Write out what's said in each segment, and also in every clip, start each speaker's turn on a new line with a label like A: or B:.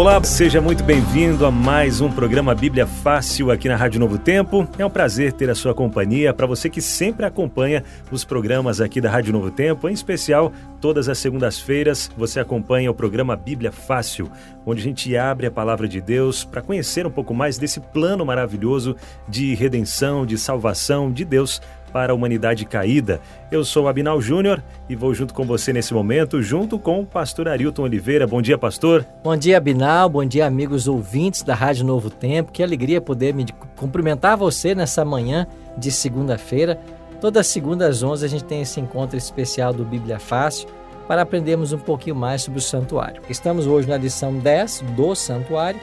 A: Olá, seja muito bem-vindo a mais um programa Bíblia Fácil aqui na Rádio Novo Tempo. É um prazer ter a sua companhia. Para você que sempre acompanha os programas aqui da Rádio Novo Tempo, em especial todas as segundas-feiras, você acompanha o programa Bíblia Fácil, onde a gente abre a palavra de Deus para conhecer um pouco mais desse plano maravilhoso de redenção, de salvação de Deus para a humanidade caída. Eu sou Abinal Júnior e vou junto com você nesse momento, junto com o pastor Arilton Oliveira. Bom dia, pastor.
B: Bom dia, Abinal. Bom dia, amigos ouvintes da Rádio Novo Tempo. Que alegria poder me cumprimentar você nessa manhã de segunda-feira. Toda segunda às 11 a gente tem esse encontro especial do Bíblia Fácil para aprendermos um pouquinho mais sobre o santuário. Estamos hoje na lição 10 do santuário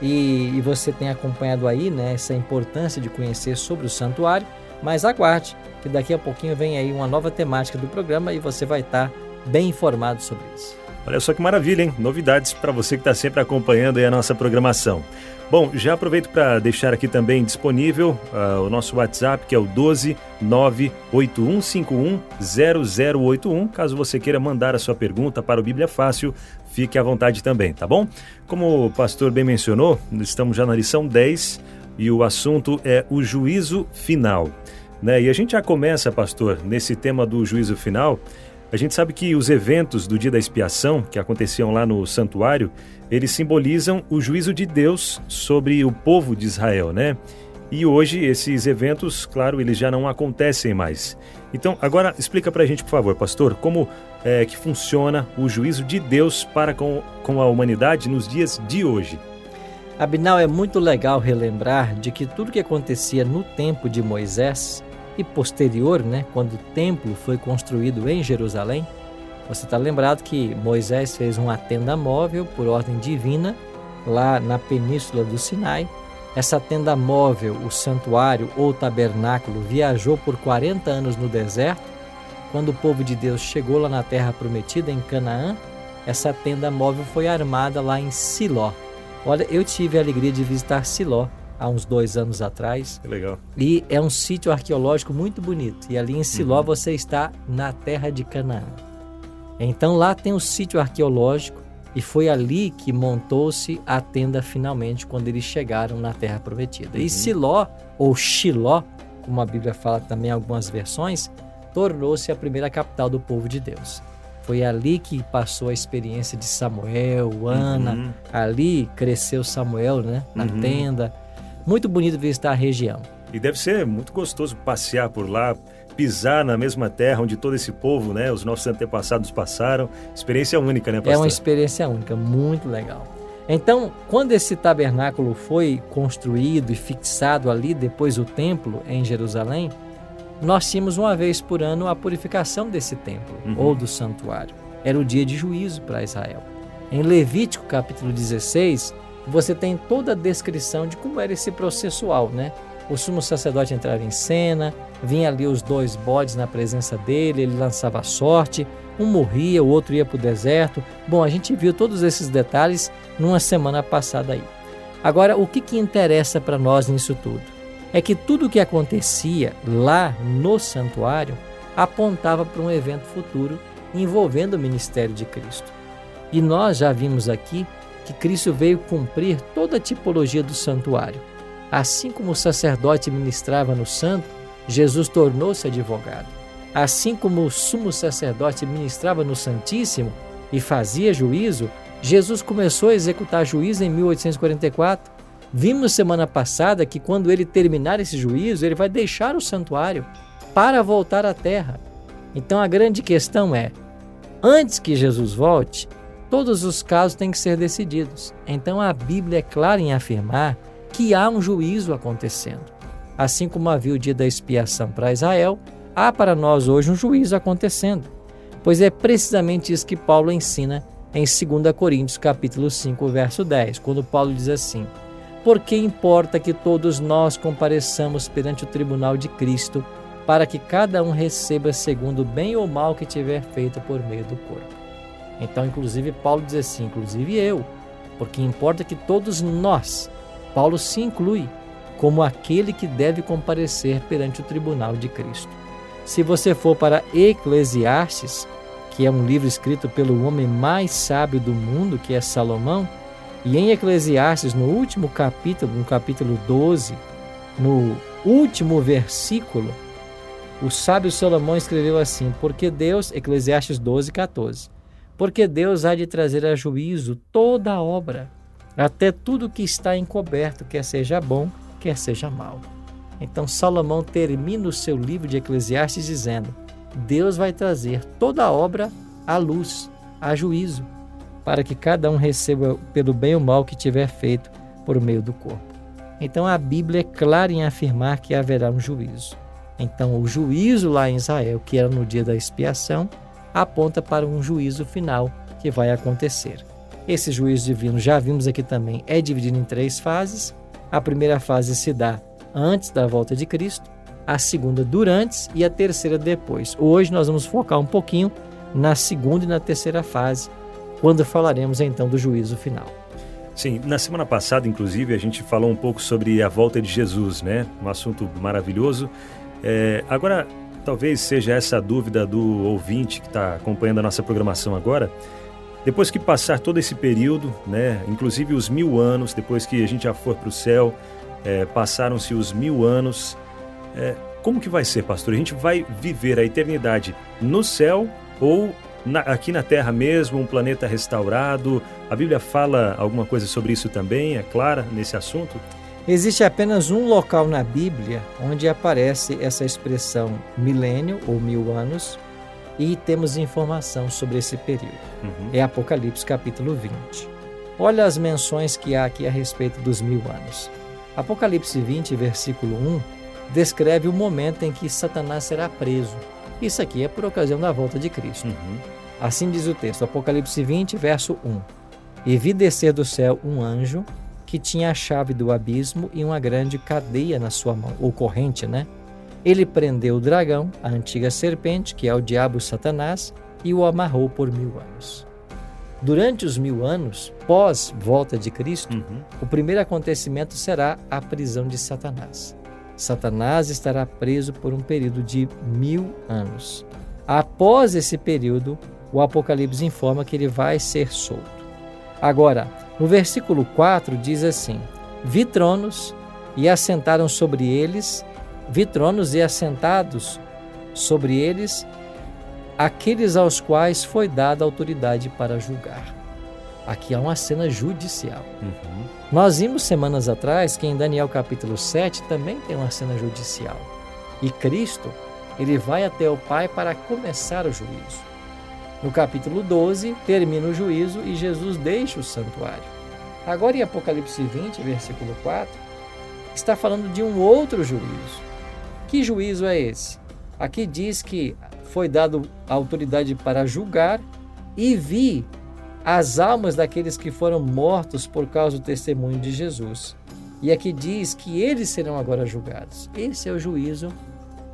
B: e, e você tem acompanhado aí né, essa importância de conhecer sobre o santuário. Mas aguarde, que daqui a pouquinho vem aí uma nova temática do programa e você vai estar bem informado sobre isso.
A: Olha só que maravilha, hein? Novidades para você que está sempre acompanhando a nossa programação. Bom, já aproveito para deixar aqui também disponível uh, o nosso WhatsApp, que é o 12 0081. Caso você queira mandar a sua pergunta para o Bíblia Fácil, fique à vontade também, tá bom? Como o pastor bem mencionou, estamos já na lição 10 e o assunto é o juízo final. Né? E a gente já começa, pastor, nesse tema do juízo final. A gente sabe que os eventos do dia da expiação, que aconteciam lá no santuário, eles simbolizam o juízo de Deus sobre o povo de Israel, né? E hoje esses eventos, claro, eles já não acontecem mais. Então, agora explica pra gente, por favor, pastor, como é que funciona o juízo de Deus para com, com a humanidade nos dias de hoje.
B: Abinal, é muito legal relembrar de que tudo que acontecia no tempo de Moisés e posterior, né, quando o templo foi construído em Jerusalém, você está lembrado que Moisés fez uma tenda móvel por ordem divina lá na península do Sinai. Essa tenda móvel, o santuário ou tabernáculo, viajou por 40 anos no deserto. Quando o povo de Deus chegou lá na terra prometida, em Canaã, essa tenda móvel foi armada lá em Siló. Olha, eu tive a alegria de visitar Siló há uns dois anos atrás.
A: Que legal.
B: E é um sítio arqueológico muito bonito. E ali em Siló uhum. você está na terra de Canaã. Então lá tem um sítio arqueológico e foi ali que montou-se a tenda finalmente quando eles chegaram na terra prometida. Uhum. E Siló, ou Shiló, como a Bíblia fala também em algumas versões, tornou-se a primeira capital do povo de Deus. Foi ali que passou a experiência de Samuel, Ana. Uhum. Ali cresceu Samuel, né? Na uhum. tenda. Muito bonito visitar a região.
A: E deve ser muito gostoso passear por lá, pisar na mesma terra onde todo esse povo, né, os nossos antepassados passaram. Experiência única, né, pastor?
B: É uma experiência única, muito legal. Então, quando esse tabernáculo foi construído e fixado ali depois do templo em Jerusalém, nós tínhamos uma vez por ano a purificação desse templo uhum. ou do santuário. Era o dia de juízo para Israel. Em Levítico capítulo 16, você tem toda a descrição de como era esse processual, né? O sumo sacerdote entrava em cena, vinha ali os dois bodes na presença dele, ele lançava a sorte, um morria, o outro ia para o deserto. Bom, a gente viu todos esses detalhes numa semana passada aí. Agora, o que, que interessa para nós nisso tudo? É que tudo o que acontecia lá no santuário apontava para um evento futuro envolvendo o ministério de Cristo. E nós já vimos aqui que Cristo veio cumprir toda a tipologia do santuário. Assim como o sacerdote ministrava no santo, Jesus tornou-se advogado. Assim como o sumo sacerdote ministrava no Santíssimo e fazia juízo, Jesus começou a executar juízo em 1844 Vimos semana passada que quando ele terminar esse juízo, ele vai deixar o santuário para voltar à terra. Então a grande questão é: antes que Jesus volte, todos os casos têm que ser decididos. Então a Bíblia é clara em afirmar que há um juízo acontecendo. Assim como havia o dia da expiação para Israel, há para nós hoje um juízo acontecendo. Pois é precisamente isso que Paulo ensina em 2 Coríntios capítulo 5, verso 10, quando Paulo diz assim: porque importa que todos nós compareçamos perante o tribunal de Cristo, para que cada um receba segundo o bem ou mal que tiver feito por meio do corpo. Então, inclusive, Paulo diz assim, inclusive eu, porque importa que todos nós, Paulo se inclui como aquele que deve comparecer perante o tribunal de Cristo. Se você for para Eclesiastes, que é um livro escrito pelo homem mais sábio do mundo, que é Salomão, e em Eclesiastes, no último capítulo, no capítulo 12, no último versículo, o sábio Salomão escreveu assim: Porque Deus, Eclesiastes 12, 14, porque Deus há de trazer a juízo toda a obra, até tudo que está encoberto, quer seja bom, quer seja mal. Então Salomão termina o seu livro de Eclesiastes dizendo: Deus vai trazer toda a obra à luz, a juízo para que cada um receba pelo bem ou mal que tiver feito por meio do corpo. Então a Bíblia é clara em afirmar que haverá um juízo. Então o juízo lá em Israel, que era no dia da expiação, aponta para um juízo final que vai acontecer. Esse juízo divino, já vimos aqui também, é dividido em três fases. A primeira fase se dá antes da volta de Cristo, a segunda durante e a terceira depois. Hoje nós vamos focar um pouquinho na segunda e na terceira fase, quando falaremos então do juízo final.
A: Sim, na semana passada, inclusive, a gente falou um pouco sobre a volta de Jesus, né? Um assunto maravilhoso. É, agora, talvez seja essa a dúvida do ouvinte que está acompanhando a nossa programação agora. Depois que passar todo esse período, né, inclusive os mil anos, depois que a gente já for para o céu, é, passaram-se os mil anos, é, como que vai ser, pastor? A gente vai viver a eternidade no céu ou na, aqui na Terra mesmo, um planeta restaurado? A Bíblia fala alguma coisa sobre isso também? É clara nesse assunto?
B: Existe apenas um local na Bíblia onde aparece essa expressão milênio ou mil anos e temos informação sobre esse período. Uhum. É Apocalipse capítulo 20. Olha as menções que há aqui a respeito dos mil anos. Apocalipse 20, versículo 1, descreve o momento em que Satanás será preso. Isso aqui é por ocasião da volta de Cristo. Uhum. Assim diz o texto, Apocalipse 20, verso 1. E vi descer do céu um anjo que tinha a chave do abismo e uma grande cadeia na sua mão, ou corrente, né? Ele prendeu o dragão, a antiga serpente, que é o diabo Satanás, e o amarrou por mil anos. Durante os mil anos, pós volta de Cristo, uhum. o primeiro acontecimento será a prisão de Satanás. Satanás estará preso por um período de mil anos. Após esse período, o Apocalipse informa que ele vai ser solto. Agora, no versículo 4 diz assim: Vi tronos e assentaram sobre eles, vi tronos e assentados sobre eles aqueles aos quais foi dada autoridade para julgar. Aqui há uma cena judicial. Uhum. Nós vimos semanas atrás que em Daniel capítulo 7 também tem uma cena judicial. E Cristo, ele vai até o Pai para começar o juízo. No capítulo 12, termina o juízo e Jesus deixa o santuário. Agora em Apocalipse 20, versículo 4, está falando de um outro juízo. Que juízo é esse? Aqui diz que foi dado autoridade para julgar e vi as almas daqueles que foram mortos por causa do testemunho de Jesus. E aqui diz que eles serão agora julgados. Esse é o juízo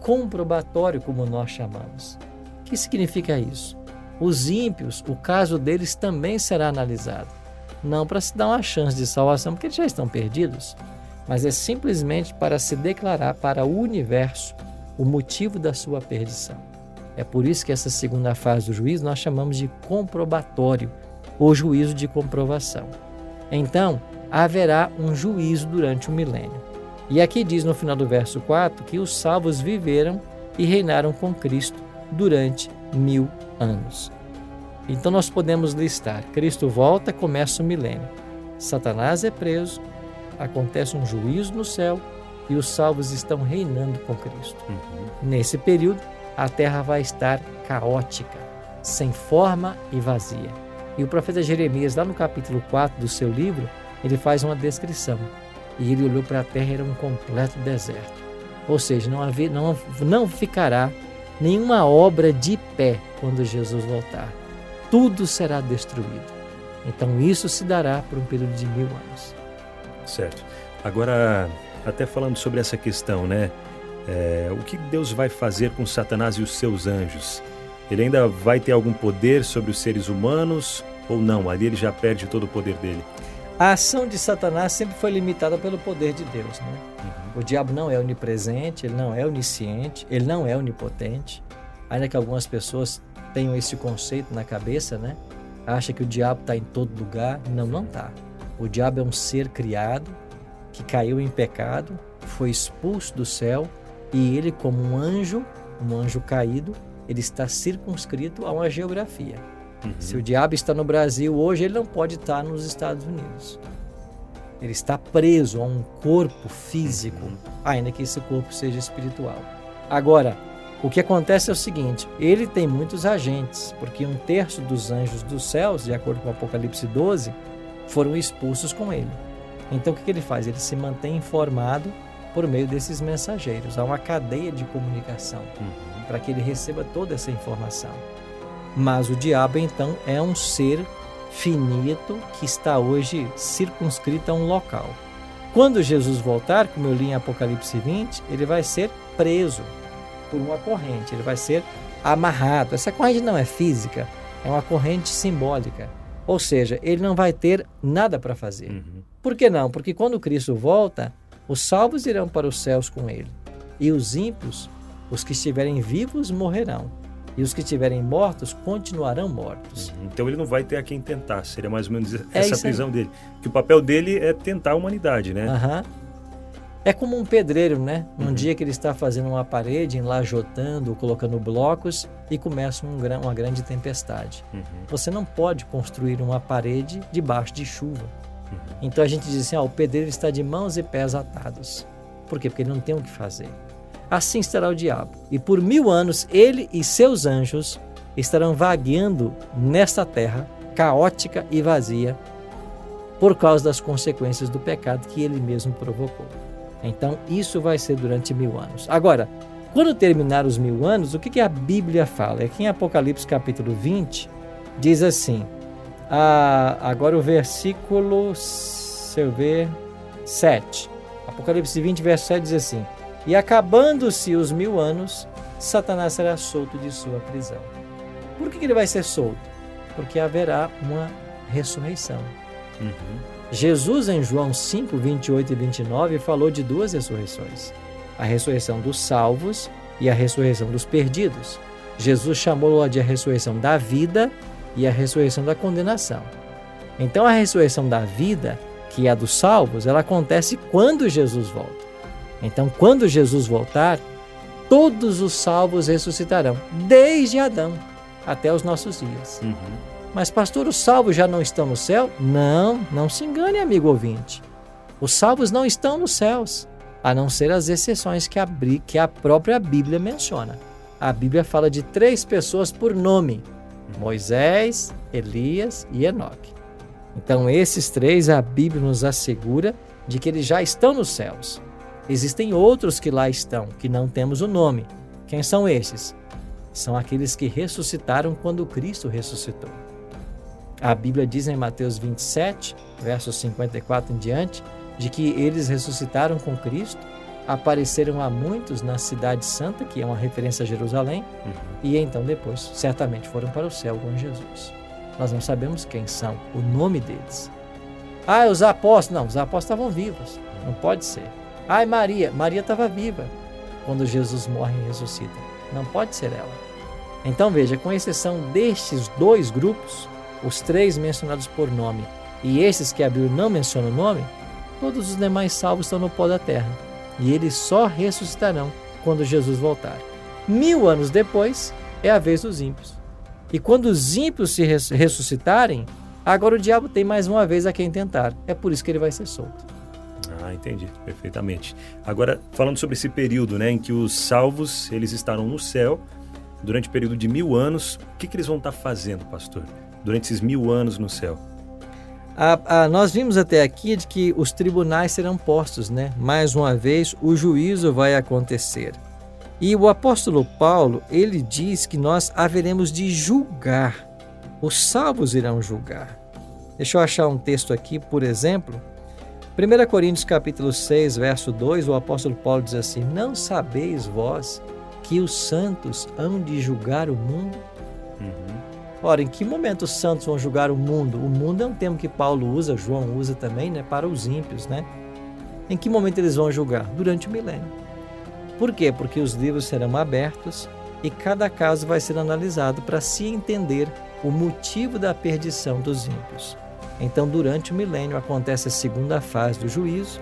B: comprobatório, como nós chamamos. O que significa isso? Os ímpios, o caso deles também será analisado. Não para se dar uma chance de salvação, porque eles já estão perdidos, mas é simplesmente para se declarar para o universo o motivo da sua perdição. É por isso que essa segunda fase do juízo nós chamamos de comprobatório o juízo de comprovação. Então, haverá um juízo durante o milênio. E aqui diz no final do verso 4 que os salvos viveram e reinaram com Cristo durante mil anos. Então nós podemos listar: Cristo volta, começa o milênio. Satanás é preso, acontece um juízo no céu e os salvos estão reinando com Cristo. Uhum. Nesse período, a terra vai estar caótica, sem forma e vazia. E o profeta Jeremias, lá no capítulo 4 do seu livro, ele faz uma descrição. E ele olhou para a terra era um completo deserto. Ou seja, não, haver, não, não ficará nenhuma obra de pé quando Jesus voltar. Tudo será destruído. Então isso se dará por um período de mil anos.
A: Certo. Agora, até falando sobre essa questão, né? É, o que Deus vai fazer com Satanás e os seus anjos? Ele ainda vai ter algum poder sobre os seres humanos ou não? Ali ele já perde todo o poder dele.
B: A ação de Satanás sempre foi limitada pelo poder de Deus. Né? Uhum. O diabo não é onipresente, ele não é onisciente, ele não é onipotente. Ainda que algumas pessoas tenham esse conceito na cabeça, né? Acha que o diabo está em todo lugar. Não, não está. O diabo é um ser criado que caiu em pecado, foi expulso do céu e ele, como um anjo, um anjo caído, ele está circunscrito a uma geografia. Uhum. Se o diabo está no Brasil hoje, ele não pode estar nos Estados Unidos. Ele está preso a um corpo físico, uhum. ainda que esse corpo seja espiritual. Agora, o que acontece é o seguinte: ele tem muitos agentes, porque um terço dos anjos dos céus, de acordo com Apocalipse 12, foram expulsos com ele. Então, o que ele faz? Ele se mantém informado por meio desses mensageiros. Há uma cadeia de comunicação uhum. Para que ele receba toda essa informação. Mas o diabo, então, é um ser finito que está hoje circunscrito a um local. Quando Jesus voltar, como eu li em Apocalipse 20, ele vai ser preso por uma corrente, ele vai ser amarrado. Essa corrente não é física, é uma corrente simbólica. Ou seja, ele não vai ter nada para fazer. Uhum. Por que não? Porque quando Cristo volta, os salvos irão para os céus com ele, e os ímpios, os que estiverem vivos, morrerão e os que estiverem mortos continuarão mortos.
A: Uhum. Então ele não vai ter a quem tentar, seria mais ou menos é essa prisão dele. Que o papel dele é tentar a humanidade, né?
B: Uhum. É como um pedreiro, né? Um uhum. dia que ele está fazendo uma parede, enlajotando, colocando blocos e começa um, uma grande tempestade. Uhum. Você não pode construir uma parede debaixo de chuva. Uhum. Então a gente diz assim: ó, o pedreiro está de mãos e pés atados. Por quê? Porque ele não tem o que fazer assim estará o diabo. E por mil anos ele e seus anjos estarão vagueando nesta terra caótica e vazia por causa das consequências do pecado que ele mesmo provocou. Então, isso vai ser durante mil anos. Agora, quando terminar os mil anos, o que, que a Bíblia fala? É que em Apocalipse capítulo 20 diz assim: ah, agora o versículo, se eu ver, 7. Apocalipse 20, verso 7 diz assim: e acabando-se os mil anos, Satanás será solto de sua prisão. Por que ele vai ser solto? Porque haverá uma ressurreição. Uhum. Jesus, em João 5, 28 e 29, falou de duas ressurreições: a ressurreição dos salvos e a ressurreição dos perdidos. Jesus chamou-a de a ressurreição da vida e a ressurreição da condenação. Então, a ressurreição da vida, que é a dos salvos, ela acontece quando Jesus volta. Então, quando Jesus voltar, todos os salvos ressuscitarão, desde Adão até os nossos dias. Uhum. Mas, pastor, os salvos já não estão no céu? Não, não se engane, amigo ouvinte. Os salvos não estão nos céus, a não ser as exceções que a, que a própria Bíblia menciona. A Bíblia fala de três pessoas por nome: Moisés, Elias e Enoque. Então, esses três, a Bíblia nos assegura de que eles já estão nos céus. Existem outros que lá estão, que não temos o nome. Quem são esses? São aqueles que ressuscitaram quando Cristo ressuscitou. A Bíblia diz em Mateus 27, versos 54 em diante, de que eles ressuscitaram com Cristo, apareceram a muitos na Cidade Santa, que é uma referência a Jerusalém, uhum. e então depois, certamente, foram para o céu com Jesus. Nós não sabemos quem são, o nome deles. Ah, os apóstolos. Não, os apóstolos estavam vivos. Não pode ser. Ai, Maria. Maria estava viva quando Jesus morre e ressuscita. Não pode ser ela. Então veja, com exceção destes dois grupos, os três mencionados por nome e esses que abriu não menciona o nome, todos os demais salvos estão no pó da terra e eles só ressuscitarão quando Jesus voltar. Mil anos depois é a vez dos ímpios. E quando os ímpios se ressuscitarem, agora o diabo tem mais uma vez a quem tentar. É por isso que ele vai ser solto.
A: Ah, entendi, perfeitamente. Agora, falando sobre esse período, né, em que os salvos eles estarão no céu durante o período de mil anos, o que, que eles vão estar fazendo, pastor, durante esses mil anos no céu?
B: Nós vimos até aqui de que os tribunais serão postos, né? Mais uma vez, o juízo vai acontecer. E o apóstolo Paulo, ele diz que nós haveremos de julgar. Os salvos irão julgar. Deixa eu achar um texto aqui, por exemplo, 1 Coríntios capítulo 6, verso 2, o apóstolo Paulo diz assim: Não sabeis vós que os santos hão de julgar o mundo? Uhum. Ora, em que momento os santos vão julgar o mundo? O mundo é um termo que Paulo usa, João usa também, né, para os ímpios, né? Em que momento eles vão julgar? Durante o milênio. Por quê? Porque os livros serão abertos e cada caso vai ser analisado para se entender o motivo da perdição dos ímpios. Então, durante o milênio, acontece a segunda fase do juízo,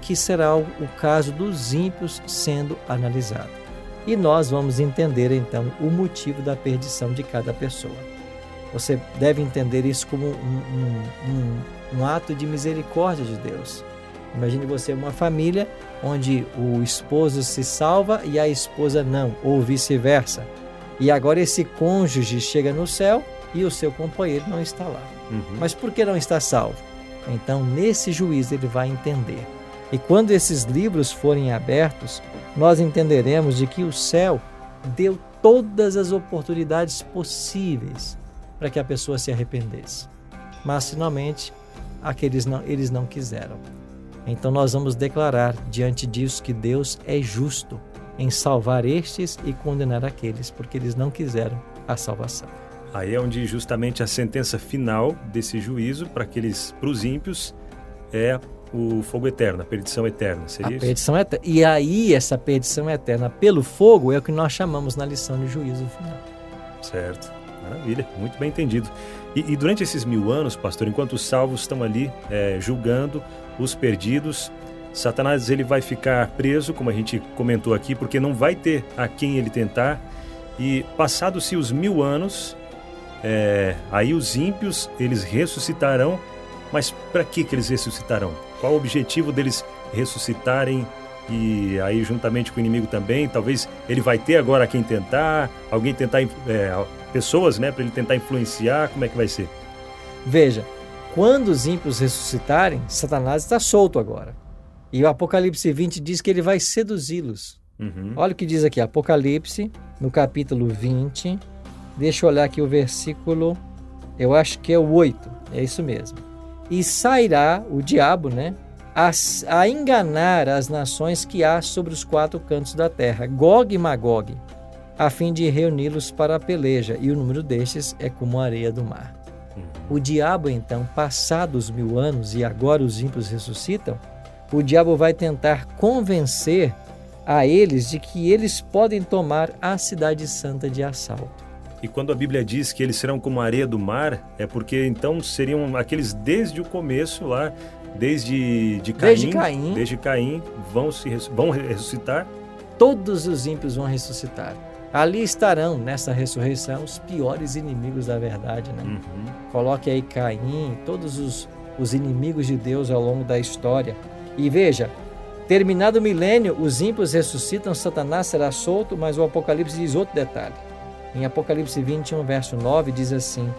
B: que será o caso dos ímpios sendo analisado. E nós vamos entender então o motivo da perdição de cada pessoa. Você deve entender isso como um, um, um, um ato de misericórdia de Deus. Imagine você uma família onde o esposo se salva e a esposa não, ou vice-versa. E agora esse cônjuge chega no céu e o seu companheiro não está lá. Uhum. Mas por que não está salvo? Então, nesse juízo, ele vai entender. E quando esses livros forem abertos, nós entenderemos de que o céu deu todas as oportunidades possíveis para que a pessoa se arrependesse. Mas finalmente, aqueles não, eles não quiseram. Então nós vamos declarar diante disso que Deus é justo em salvar estes e condenar aqueles, porque eles não quiseram a salvação.
A: Aí é onde justamente a sentença final desse juízo para aqueles para os ímpios é o fogo eterno, a perdição eterna, seria
B: a isso? perdição eterna. E aí essa perdição eterna pelo fogo é o que nós chamamos na lição de juízo final.
A: Certo, maravilha, muito bem entendido. E, e durante esses mil anos, pastor, enquanto os salvos estão ali é, julgando os perdidos, Satanás ele vai ficar preso, como a gente comentou aqui, porque não vai ter a quem ele tentar. E passados-se os mil anos, é, aí os ímpios, eles ressuscitarão, mas para que, que eles ressuscitarão? Qual o objetivo deles ressuscitarem e aí juntamente com o inimigo também? Talvez ele vai ter agora quem tentar, alguém tentar, é, pessoas, né, para ele tentar influenciar, como é que vai ser?
B: Veja, quando os ímpios ressuscitarem, Satanás está solto agora. E o Apocalipse 20 diz que ele vai seduzi-los. Uhum. Olha o que diz aqui, Apocalipse, no capítulo 20, Deixa eu olhar aqui o versículo, eu acho que é o 8, é isso mesmo. E sairá o diabo, né? A, a enganar as nações que há sobre os quatro cantos da terra, Gog e Magog, a fim de reuni-los para a peleja, e o número destes é como a areia do mar. Uhum. O diabo, então, passados mil anos e agora os ímpios ressuscitam, o diabo vai tentar convencer a eles de que eles podem tomar a cidade santa de assalto.
A: E quando a Bíblia diz que eles serão como a areia do mar, é porque então seriam aqueles desde o começo lá, desde de Caim,
B: desde Caim,
A: desde Caim vão se vão ressuscitar.
B: Todos os ímpios vão ressuscitar. Ali estarão nessa ressurreição os piores inimigos da verdade, né? Uhum. Coloque aí Caim, todos os, os inimigos de Deus ao longo da história. E veja, terminado o milênio, os ímpios ressuscitam, Satanás será solto, mas o Apocalipse diz outro detalhe em Apocalipse 21, verso 9, diz assim: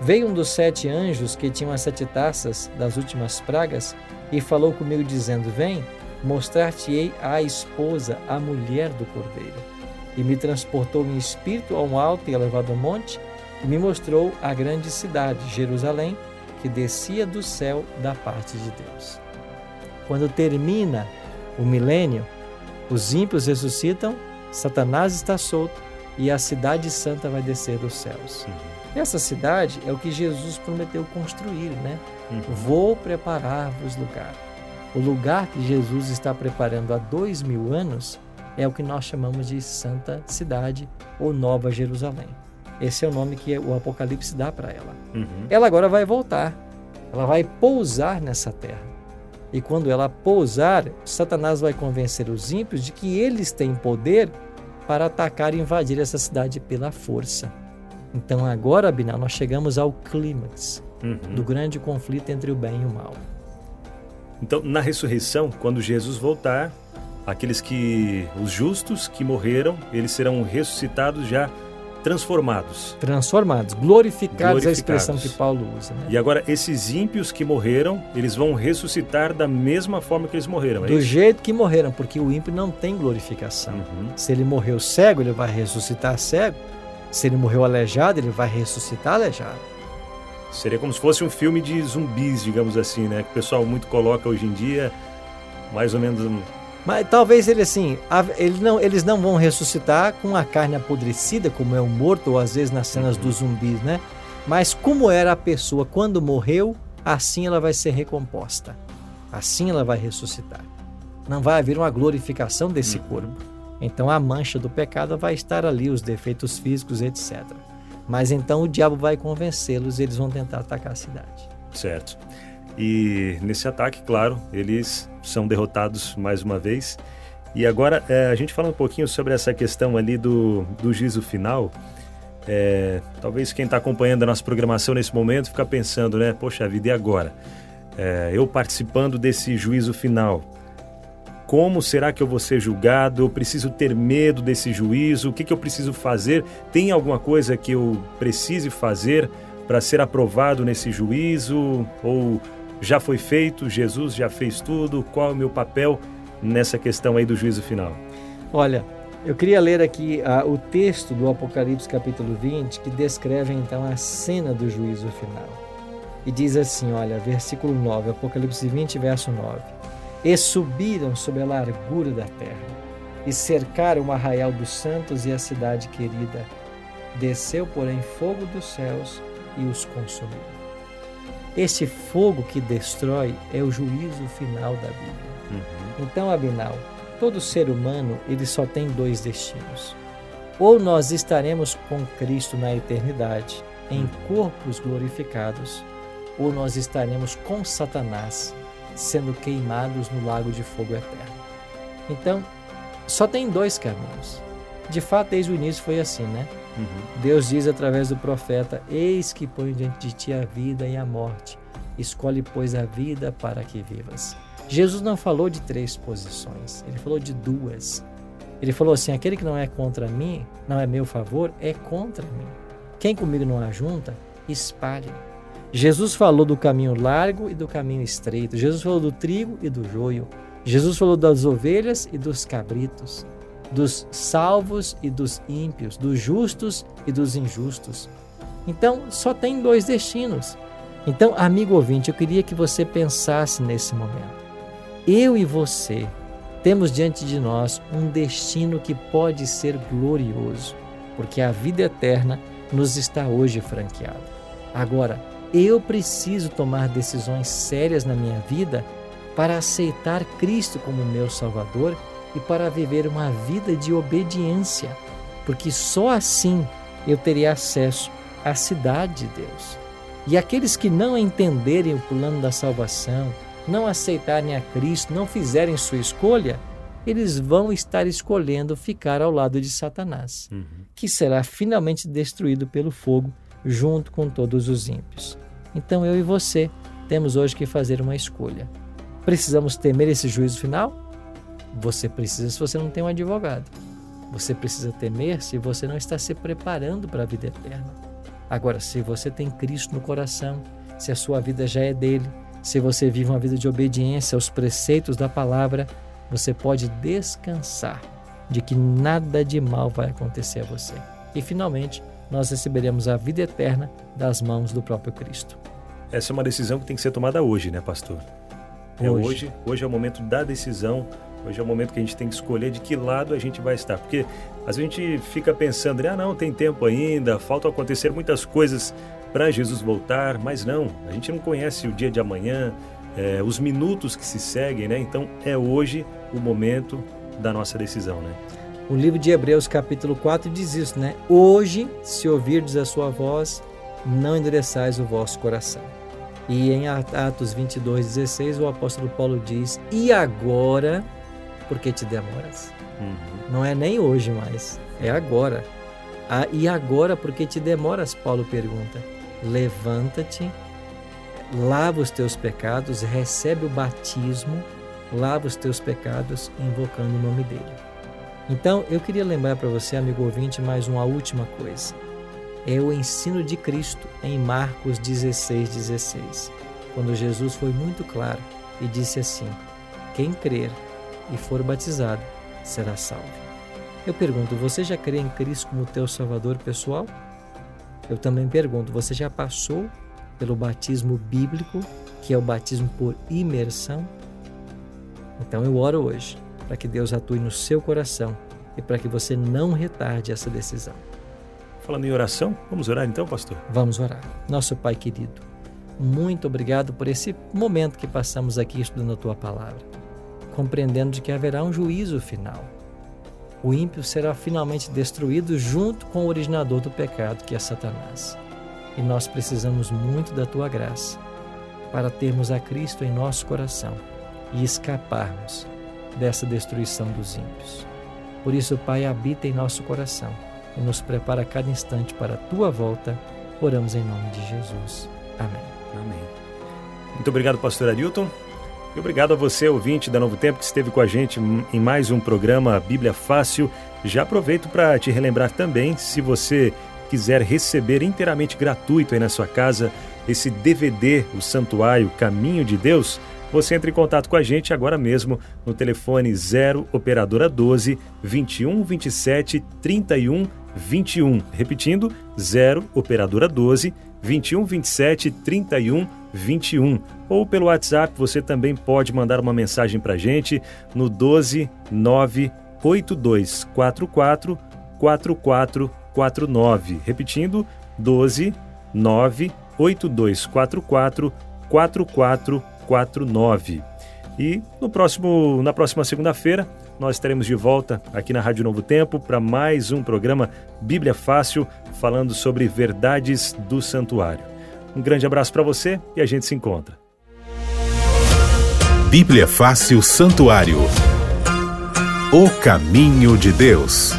B: Veio um dos sete anjos que tinham as sete taças das últimas pragas e falou comigo, dizendo: Vem, mostrar-te-ei a esposa, a mulher do cordeiro. E me transportou em espírito a um alto e elevado monte e me mostrou a grande cidade, Jerusalém, que descia do céu da parte de Deus. Quando termina o milênio, os ímpios ressuscitam, Satanás está solto e a cidade santa vai descer dos céus. Uhum. Essa cidade é o que Jesus prometeu construir, né? Uhum. Vou preparar-vos lugar. O lugar que Jesus está preparando há dois mil anos é o que nós chamamos de Santa Cidade ou Nova Jerusalém. Esse é o nome que o Apocalipse dá para ela. Uhum. Ela agora vai voltar. Ela vai pousar nessa terra. E quando ela pousar, Satanás vai convencer os ímpios de que eles têm poder para atacar e invadir essa cidade pela força. Então agora, Abinal, nós chegamos ao clímax uhum. do grande conflito entre o bem e o mal.
A: Então, na ressurreição, quando Jesus voltar, aqueles que os justos que morreram, eles serão ressuscitados já transformados.
B: Transformados, glorificados, glorificados. é a expressão que Paulo usa. Né?
A: E agora, esses ímpios que morreram, eles vão ressuscitar da mesma forma que eles morreram.
B: É Do isso? jeito que morreram, porque o ímpio não tem glorificação. Uhum. Se ele morreu cego, ele vai ressuscitar cego. Se ele morreu aleijado, ele vai ressuscitar aleijado.
A: Seria como se fosse um filme de zumbis, digamos assim, né? Que o pessoal muito coloca hoje em dia, mais ou menos.
B: Mas talvez ele assim, ele não, eles não vão ressuscitar com a carne apodrecida, como é o morto, ou às vezes nas cenas uhum. dos zumbis, né? Mas como era a pessoa quando morreu, assim ela vai ser recomposta. Assim ela vai ressuscitar. Não vai haver uma glorificação desse uhum. corpo. Então a mancha do pecado vai estar ali, os defeitos físicos, etc. Mas então o diabo vai convencê-los e eles vão tentar atacar a cidade.
A: Certo. E nesse ataque, claro, eles são derrotados mais uma vez. E agora, é, a gente fala um pouquinho sobre essa questão ali do, do juízo final. É, talvez quem está acompanhando a nossa programação nesse momento fica pensando, né? Poxa vida, e agora? É, eu participando desse juízo final, como será que eu vou ser julgado? Eu preciso ter medo desse juízo? O que, que eu preciso fazer? Tem alguma coisa que eu precise fazer para ser aprovado nesse juízo? Ou já foi feito? Jesus já fez tudo? Qual é o meu papel nessa questão aí do juízo final?
B: Olha, eu queria ler aqui uh, o texto do Apocalipse capítulo 20 que descreve então a cena do juízo final. E diz assim, olha, versículo 9, Apocalipse 20, verso 9 e subiram sobre a largura da terra, e cercaram o arraial dos santos e a cidade querida. Desceu, porém, fogo dos céus e os consumiu. Esse fogo que destrói é o juízo final da Bíblia. Uhum. Então, Abinal, todo ser humano ele só tem dois destinos. Ou nós estaremos com Cristo na eternidade, em uhum. corpos glorificados, ou nós estaremos com Satanás sendo queimados no lago de fogo eterno. Então, só tem dois caminhos. De fato, desde o início foi assim, né? Deus diz através do profeta: Eis que põe diante de ti a vida e a morte. Escolhe, pois, a vida para que vivas. Jesus não falou de três posições, ele falou de duas. Ele falou assim: aquele que não é contra mim, não é meu favor, é contra mim. Quem comigo não ajunta, espalhe. Jesus falou do caminho largo e do caminho estreito. Jesus falou do trigo e do joio. Jesus falou das ovelhas e dos cabritos, dos salvos e dos ímpios, dos justos e dos injustos. Então, só tem dois destinos. Então, amigo ouvinte, eu queria que você pensasse nesse momento. Eu e você temos diante de nós um destino que pode ser glorioso, porque a vida eterna nos está hoje franqueada. Agora, eu preciso tomar decisões sérias na minha vida para aceitar Cristo como meu Salvador e para viver uma vida de obediência, porque só assim eu teria acesso à cidade de Deus. E aqueles que não entenderem o plano da salvação, não aceitarem a Cristo, não fizerem sua escolha, eles vão estar escolhendo ficar ao lado de Satanás, uhum. que será finalmente destruído pelo fogo junto com todos os ímpios. Então eu e você temos hoje que fazer uma escolha. Precisamos temer esse juízo final? Você precisa se você não tem um advogado. Você precisa temer se você não está se preparando para a vida eterna. Agora, se você tem Cristo no coração, se a sua vida já é dele, se você vive uma vida de obediência aos preceitos da palavra, você pode descansar de que nada de mal vai acontecer a você. E finalmente, nós receberemos a vida eterna das mãos do próprio Cristo.
A: Essa é uma decisão que tem que ser tomada hoje, né, pastor? É hoje. hoje, hoje é o momento da decisão. Hoje é o momento que a gente tem que escolher de que lado a gente vai estar. Porque às vezes a gente fica pensando, ah, não, tem tempo ainda, faltam acontecer muitas coisas para Jesus voltar, mas não, a gente não conhece o dia de amanhã, é, os minutos que se seguem, né? Então é hoje o momento da nossa decisão, né?
B: O livro de Hebreus, capítulo 4, diz isso, né? Hoje, se ouvirdes a sua voz, não endureçais o vosso coração. E em Atos 22, 16, o apóstolo Paulo diz: E agora, por que te demoras? Uhum. Não é nem hoje mais, é agora. Ah, e agora, por que te demoras? Paulo pergunta. Levanta-te, lava os teus pecados, recebe o batismo, lava os teus pecados, invocando o nome dele. Então, eu queria lembrar para você, amigo ouvinte, mais uma última coisa. É o ensino de Cristo em Marcos 16, 16, quando Jesus foi muito claro e disse assim: Quem crer e for batizado será salvo. Eu pergunto, você já crê em Cristo como teu Salvador pessoal? Eu também pergunto, você já passou pelo batismo bíblico, que é o batismo por imersão? Então eu oro hoje para que Deus atue no seu coração e para que você não retarde essa decisão.
A: Falando em oração, vamos orar então, pastor?
B: Vamos orar. Nosso Pai querido, muito obrigado por esse momento que passamos aqui estudando a tua palavra, compreendendo de que haverá um juízo final. O ímpio será finalmente destruído junto com o originador do pecado, que é Satanás. E nós precisamos muito da tua graça para termos a Cristo em nosso coração e escaparmos dessa destruição dos ímpios. Por isso, Pai, habita em nosso coração e nos prepara a cada instante para a tua volta. Oramos em nome de Jesus. Amém.
A: Amém. Muito obrigado, pastor Arilton. Obrigado a você, ouvinte da Novo Tempo, que esteve com a gente em mais um programa Bíblia Fácil. Já aproveito para te relembrar também, se você quiser receber inteiramente gratuito aí na sua casa esse DVD, o Santuário Caminho de Deus, você entra em contato com a gente agora mesmo no telefone 0 operadora 12 21 27 31 21. Repetindo, 0 operadora 12 21 27 31 21. Ou pelo WhatsApp você também pode mandar uma mensagem para a gente no 12 9 8244 4449. Repetindo, 12 9 8244 4449. E no próximo, na próxima segunda-feira, nós estaremos de volta aqui na Rádio Novo Tempo para mais um programa Bíblia Fácil, falando sobre verdades do santuário. Um grande abraço para você e a gente se encontra.
C: Bíblia Fácil Santuário O caminho de Deus.